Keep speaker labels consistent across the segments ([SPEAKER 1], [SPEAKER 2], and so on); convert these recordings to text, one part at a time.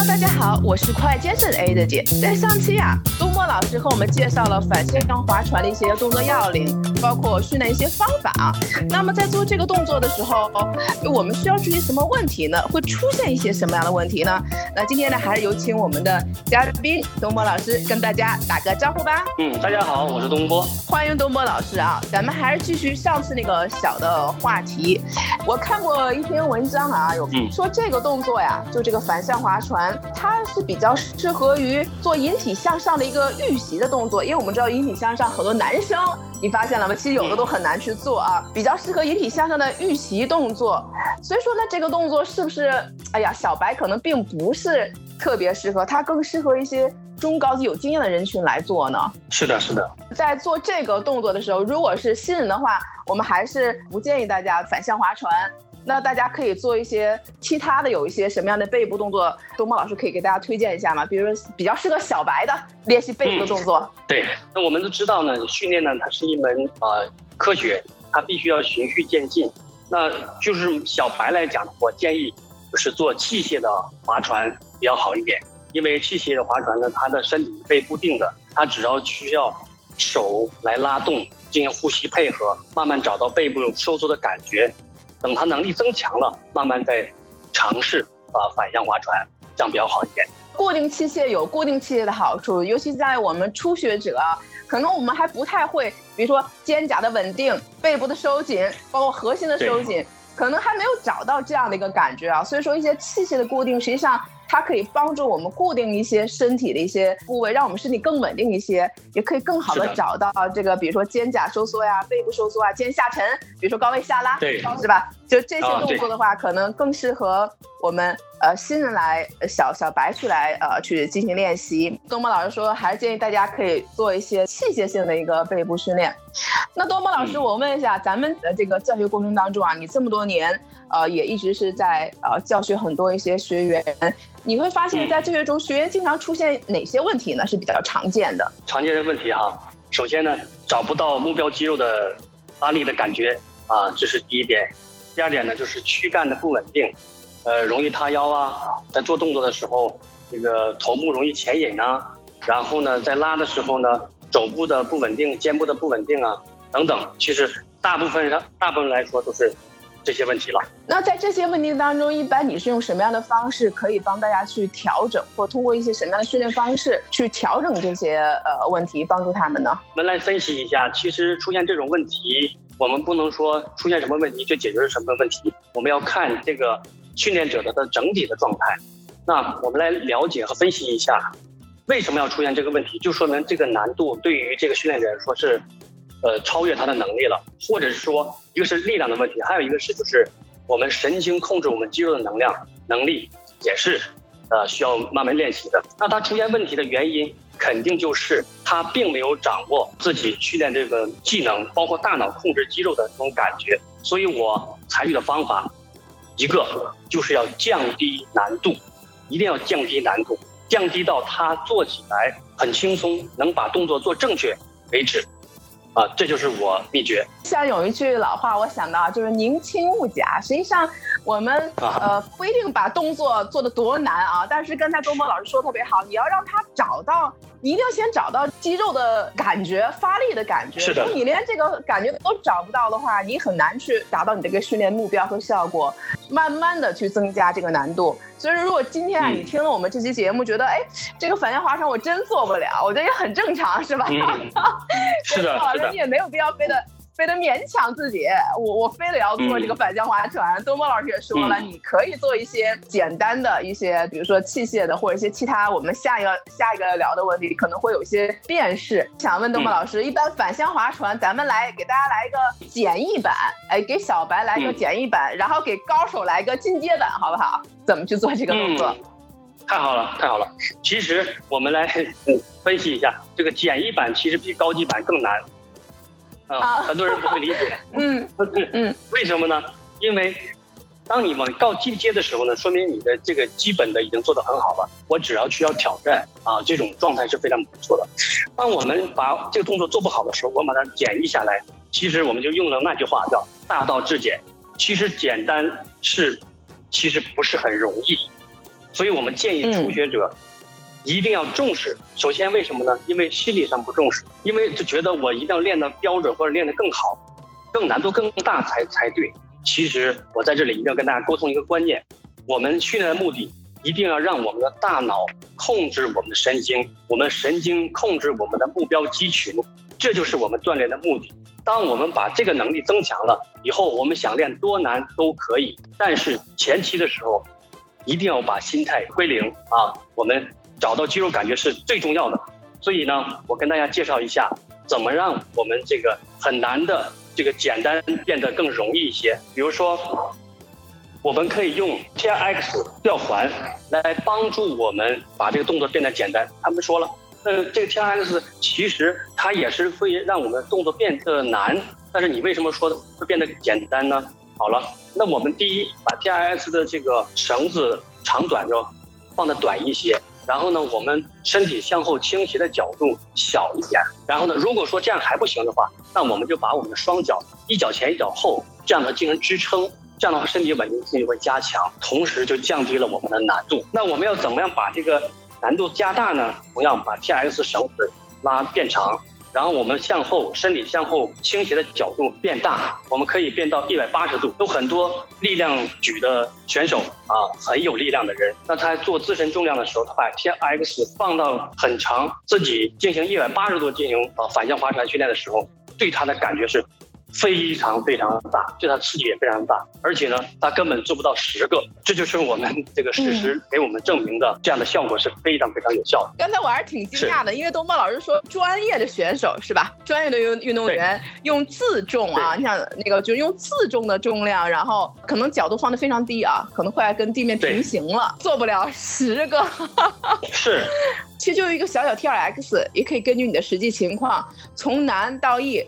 [SPEAKER 1] Hello，大家好，我是快健身 A 的姐。在上期啊，东莫老师和我们介绍了反向划船的一些动作要领，包括训练一些方法啊。那么在做这个动作的时候，我们需要注意什么问题呢？会出现一些什么样的问题呢？那今天呢，还是有请我们的嘉宾东波老师跟大家打个招呼吧。
[SPEAKER 2] 嗯，大家好，我是东波，
[SPEAKER 1] 欢迎东波老师啊。咱们还是继续上次那个小的话题。我看过一篇文章啊，有说这个动作呀，就这个反向划船。它是比较适合于做引体向上的一个预习的动作，因为我们知道引体向上很多男生，你发现了吗？其实有的都很难去做啊，比较适合引体向上的预习动作。所以说呢，这个动作是不是？哎呀，小白可能并不是特别适合，它更适合一些中高级有经验的人群来做呢。
[SPEAKER 2] 是的，是的。
[SPEAKER 1] 在做这个动作的时候，如果是新人的话，我们还是不建议大家反向划船。那大家可以做一些其他的，有一些什么样的背部动作？东莫老师可以给大家推荐一下吗？比如说比较适合小白的练习背部的动作。
[SPEAKER 2] 对，那我们都知道呢，训练呢它是一门呃科学，它必须要循序渐进。那就是小白来讲，我建议就是做器械的划船比较好一点，因为器械的划船呢，它的身体是被固定的，它只要需要手来拉动，进行呼吸配合，慢慢找到背部收缩的感觉。等他能力增强了，慢慢再尝试啊反向划船，这样比较好一点。
[SPEAKER 1] 固定器械有固定器械的好处，尤其在我们初学者，可能我们还不太会，比如说肩胛的稳定、背部的收紧，包括核心的收紧，可能还没有找到这样的一个感觉啊。所以说一些器械的固定，实际上。它可以帮助我们固定一些身体的一些部位，让我们身体更稳定一些，也可以更好的找到这个，比如说肩胛收缩呀、背部收缩啊、肩下沉，比如说高位下拉，
[SPEAKER 2] 对，
[SPEAKER 1] 是吧？就这些动作的话，可能更适合我们呃新人来小小白去来呃去进行练习。东莫老师说，还是建议大家可以做一些器械性的一个背部训练。那东莫老师，我问一下，咱们的这个教学过程当中啊，你这么多年呃也一直是在呃教学很多一些学员。你会发现在教学中，学员经常出现哪些问题呢？是比较常见的。
[SPEAKER 2] 常见的问题哈，首先呢，找不到目标肌肉的发力的感觉啊，这是第一点。第二点呢，就是躯干的不稳定，呃，容易塌腰啊，在做动作的时候，这个头部容易前引啊，然后呢，在拉的时候呢，肘部的不稳定，肩部的不稳定啊，等等。其实大部分上，大部分来说都是。这些问题了。
[SPEAKER 1] 那在这些问题当中，一般你是用什么样的方式可以帮大家去调整，或通过一些什么样的训练方式去调整这些呃问题，帮助他们呢？
[SPEAKER 2] 我们来分析一下。其实出现这种问题，我们不能说出现什么问题就解决什么问题，我们要看这个训练者的的整体的状态。那我们来了解和分析一下，为什么要出现这个问题，就说明这个难度对于这个训练者来说是。呃，超越他的能力了，或者是说，一个是力量的问题，还有一个是就是我们神经控制我们肌肉的能量能力也是，呃，需要慢慢练习的。那他出现问题的原因，肯定就是他并没有掌握自己训练这个技能，包括大脑控制肌肉的这种感觉。所以我采取的方法，一个就是要降低难度，一定要降低难度，降低到他做起来很轻松，能把动作做正确为止。啊，这就是我秘诀。
[SPEAKER 1] 像有一句老话，我想到就是“宁轻勿假”。实际上，我们呃不一定把动作做的多难啊，但是刚才东波老师说特别好，你要让他找到，你一定要先找到肌肉的感觉、发力的感觉。
[SPEAKER 2] 是的。
[SPEAKER 1] 你连这个感觉都找不到的话，你很难去达到你这个训练目标和效果。慢慢的去增加这个难度。所以说，如果今天啊，你听了我们这期节目，觉得哎，这个反向划船我真做不了，我觉得也很正常，是吧？
[SPEAKER 2] 是的，是的，
[SPEAKER 1] 你也没有必要非得。非得勉强自己，我我非得要做这个反向划船。东波老师也说了，你可以做一些简单的一些，比如说器械的，或者一些其他。我们下一个下一个聊的问题可能会有一些变式。想问东波老师，一般反向划船，咱们来给大家来一个简易版，哎，给小白来一个简易版，然后给高手来一个进阶版，好不好？怎么去做这个动作？
[SPEAKER 2] 太好了，太好了。其实我们来 分析一下，这个简易版其实比高级版更难。啊，很多人不会理解。嗯嗯，为什么呢？因为当你往高进阶的时候呢，说明你的这个基本的已经做得很好了。我只要需要挑战啊，这种状态是非常不错的。当我们把这个动作做不好的时候，我把它简易下来，其实我们就用了那句话叫“大道至简”。其实简单是，其实不是很容易。所以我们建议初学者一定要重视。首先为什么呢？因为心理上不重视，因为就觉得我一定要练的标准或者练得更好，更难度更大才才对。其实我在这里一定要跟大家沟通一个观念：我们训练的目的一定要让我们的大脑控制我们的神经，我们神经控制我们的目标肌群，这就是我们锻炼的目的。当我们把这个能力增强了以后，我们想练多难都可以。但是前期的时候，一定要把心态归零啊！我们找到肌肉感觉是最重要的。所以呢，我跟大家介绍一下，怎么让我们这个很难的。这个简单变得更容易一些。比如说，我们可以用 T R X 吊环来帮助我们把这个动作变得简单。他们说了，呃，这个 T R X 其实它也是会让我们动作变得难，但是你为什么说会变得简单呢？好了，那我们第一把 T R X 的这个绳子长短就放的短一些。然后呢，我们身体向后倾斜的角度小一点。然后呢，如果说这样还不行的话，那我们就把我们的双脚一脚前一脚后，这样的进行支撑。这样的话，身体稳定性就会加强，同时就降低了我们的难度。那我们要怎么样把这个难度加大呢？同样把 T X 绳子拉变长。然后我们向后，身体向后倾斜的角度变大，我们可以变到一百八十度。有很多力量举的选手啊，很有力量的人，那他做自身重量的时候，他把天 X 放到很长，自己进行一百八十度进行啊反向划船训练的时候，对他的感觉是。非常非常大，对它刺激也非常大，而且呢，它根本做不到十个，这就是我们这个事实给我们证明的，这样的效果是非常非常有效的。
[SPEAKER 1] 刚才我还是挺惊讶的，因为东波老师说专业的选手是吧？专业的运运动员用自重啊，你想那个就用自重的重量，然后可能角度放的非常低啊，可能快跟地面平行了，做不了十个。
[SPEAKER 2] 是，
[SPEAKER 1] 其实就一个小小 T R X，也可以根据你的实际情况从难到易。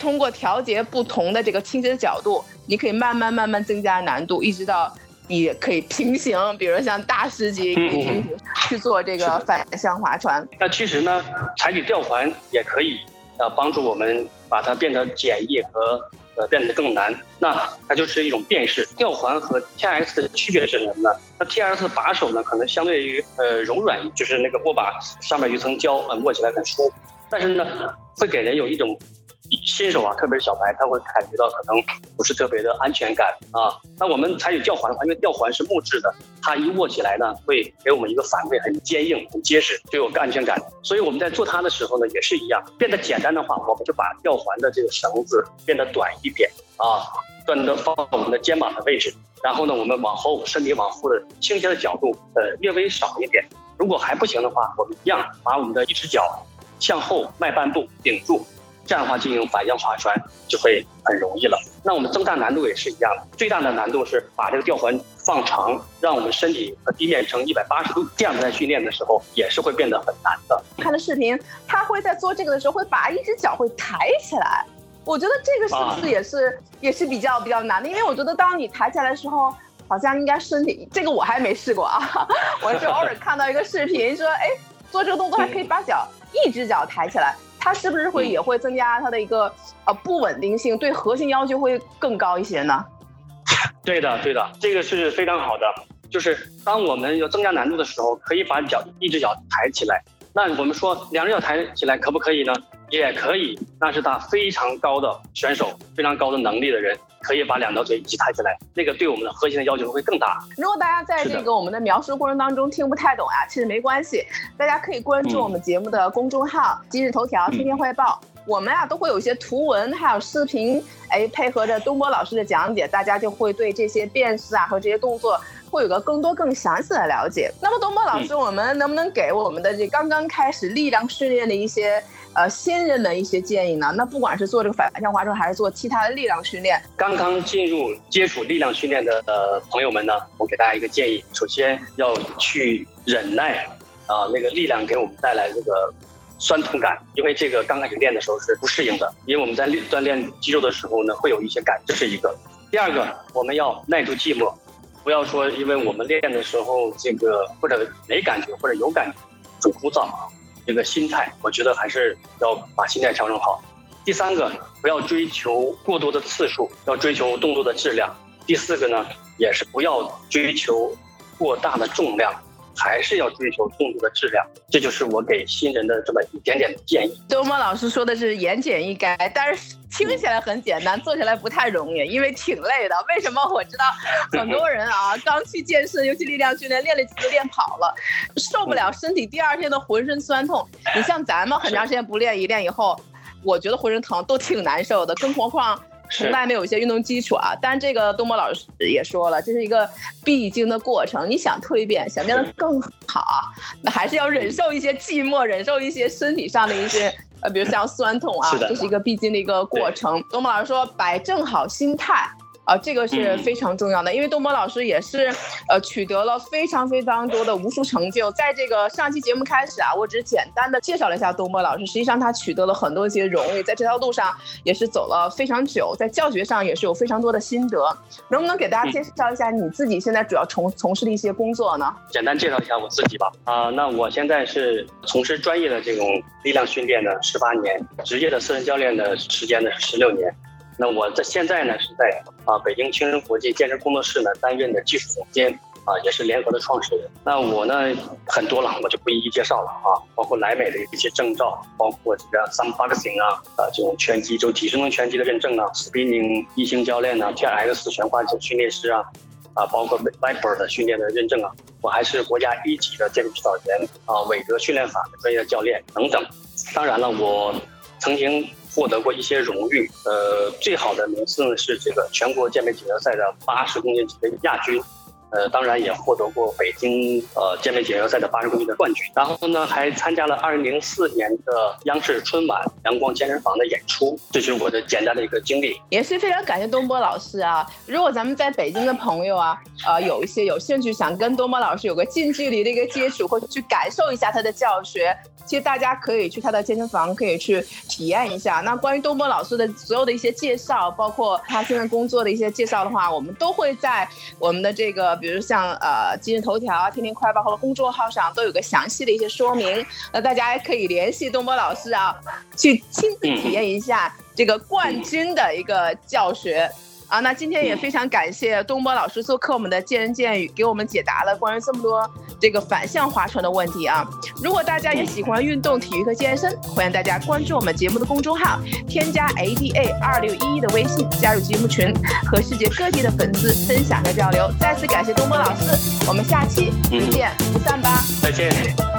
[SPEAKER 1] 通过调节不同的这个倾斜的角度，你可以慢慢慢慢增加难度，一直到你可以平行，比如像大师级平行去做这个反向划船。
[SPEAKER 2] 那其实呢，采取吊环也可以，呃，帮助我们把它变得简易和呃变得更难。那它就是一种变式。吊环和 T X 的区别是什么呢？那 T X 把手呢，可能相对于呃柔软，就是那个握把上面有一层胶，呃，握起来很舒服。但是呢，会给人有一种。新手啊，特别是小白，他会感觉到可能不是特别的安全感啊。那我们采取吊环的话，因为吊环是木质的，它一握起来呢，会给我们一个反馈，很坚硬、很结实，就有安全感。所以我们在做它的时候呢，也是一样，变得简单的话，我们就把吊环的这个绳子变得短一点啊，断的放我们的肩膀的位置。然后呢，我们往后身体往后的倾斜的角度呃略微少一点。如果还不行的话，我们一样把我们的一只脚向后迈半步顶住。这样的话进行反向划船就会很容易了。那我们增大难度也是一样的，最大的难度是把这个吊环放长，让我们身体和地面成一百八十度，这样在训练的时候也是会变得很难的。
[SPEAKER 1] 看的视频，他会在做这个的时候会把一只脚会抬起来，我觉得这个是不是也是也是比较比较难的？因为我觉得当你抬起来的时候，好像应该身体这个我还没试过啊，我是偶尔看到一个视频说，哎，做这个动作还可以把脚一只脚抬起来。它是不是会也会增加它的一个呃不稳定性，对核心要求会更高一些呢？
[SPEAKER 2] 对的，对的，这个是非常好的。就是当我们要增加难度的时候，可以把脚一只脚抬起来。那我们说两只脚抬起来可不可以呢？也可以，那是他非常高的选手，非常高的能力的人。可以把两条腿一起抬起来，那个对我们的核心的要求会更大。
[SPEAKER 1] 如果大家在这个我们的描述过程当中听不太懂啊，其实没关系，大家可以关注我们节目的公众号“今日头条天天汇报”，我们啊都会有一些图文还有视频，哎，配合着东波老师的讲解，大家就会对这些变式啊和这些动作会有个更多更详细的了解。那么东波老师，我们能不能给我们的这刚刚开始力量训练的一些？呃，新人的一些建议呢？那不管是做这个反向划船，还是做其他的力量训练，
[SPEAKER 2] 刚刚进入接触力量训练的呃朋友们呢，我给大家一个建议：首先要去忍耐啊，那个力量给我们带来这个酸痛感，因为这个刚开始练的时候是不适应的。因为我们在练锻炼肌肉的时候呢，会有一些感，这是一个。第二个，我们要耐住寂寞，不要说因为我们练的时候这个或者没感觉或者有感觉就枯燥啊。这个心态，我觉得还是要把心态调整好。第三个，不要追求过多的次数，要追求动作的质量。第四个呢，也是不要追求过大的重量。还是要追求动作的质量。这就是我给新人的这么一点点的建议。
[SPEAKER 1] 周末老师说的是言简意赅，但是听起来很简单，做起来不太容易，因为挺累的。为什么？我知道很多人啊，刚去健身，尤其力量训练，练了几次练跑了，受不了身体第二天的浑身酸痛。你像咱们很长时间不练，一练以后，我觉得浑身疼都挺难受的，更何况。从来没有一些运动基础啊，但这个东波老师也说了，这是一个必经的过程。你想蜕变，想变得更好，那还是要忍受一些寂寞，忍受一些身体上的一些呃，比如像酸痛啊，这是一个必经的一个过程。东木老师说，摆正好心态。啊，这个是非常重要的，因为东波老师也是，呃，取得了非常非常多的无数成就。在这个上期节目开始啊，我只是简单的介绍了一下东波老师，实际上他取得了很多一些荣誉，在这条路上也是走了非常久，在教学上也是有非常多的心得。能不能给大家介绍一下你自己现在主要从从事的一些工作呢？
[SPEAKER 2] 简单介绍一下我自己吧。啊，那我现在是从事专业的这种力量训练的十八年，职业的私人教练的时间呢是十六年。那我在现在呢是在啊北京青人国际健身工作室呢担任的技术总监啊，也是联合的创始人。那我呢很多了，我就不一一介绍了啊，包括莱美的一些证照，包括这个 Some Boxing 啊啊这种拳击就体适能拳击的认证啊，Spinning 一星教练呢，TRX 全化训练师啊啊，包括 Viper 的训练的认证啊，我还是国家一级的健美指导员啊，韦德训练法的专业教练等等。当然了，我曾经。获得过一些荣誉，呃，最好的名次呢是这个全国健美锦标赛的八十公斤级的亚军。呃，当然也获得过北京呃健美锦标赛的八十公斤的冠军，然后呢，还参加了二零零四年的央视春晚阳光健身房的演出，这是我的简单的一个经历。
[SPEAKER 1] 也是非常感谢东波老师啊！如果咱们在北京的朋友啊，呃，有一些有兴趣想跟东波老师有个近距离的一个接触，或者去感受一下他的教学，其实大家可以去他的健身房，可以去体验一下。那关于东波老师的所有的一些介绍，包括他现在工作的一些介绍的话，我们都会在我们的这个。比如像呃今日头条啊、天天快报或者公众号上都有个详细的一些说明，那大家可以联系东波老师啊，去亲自体验一下这个冠军的一个教学。啊，那今天也非常感谢东波老师做客我们的见人见语，给我们解答了关于这么多这个反向划船的问题啊。如果大家也喜欢运动、体育和健身，欢迎大家关注我们节目的公众号，添加 ADA 二六一一的微信，加入节目群，和世界各地的粉丝分享和交流。再次感谢东波老师，我们下期不见不散吧。
[SPEAKER 2] 再见。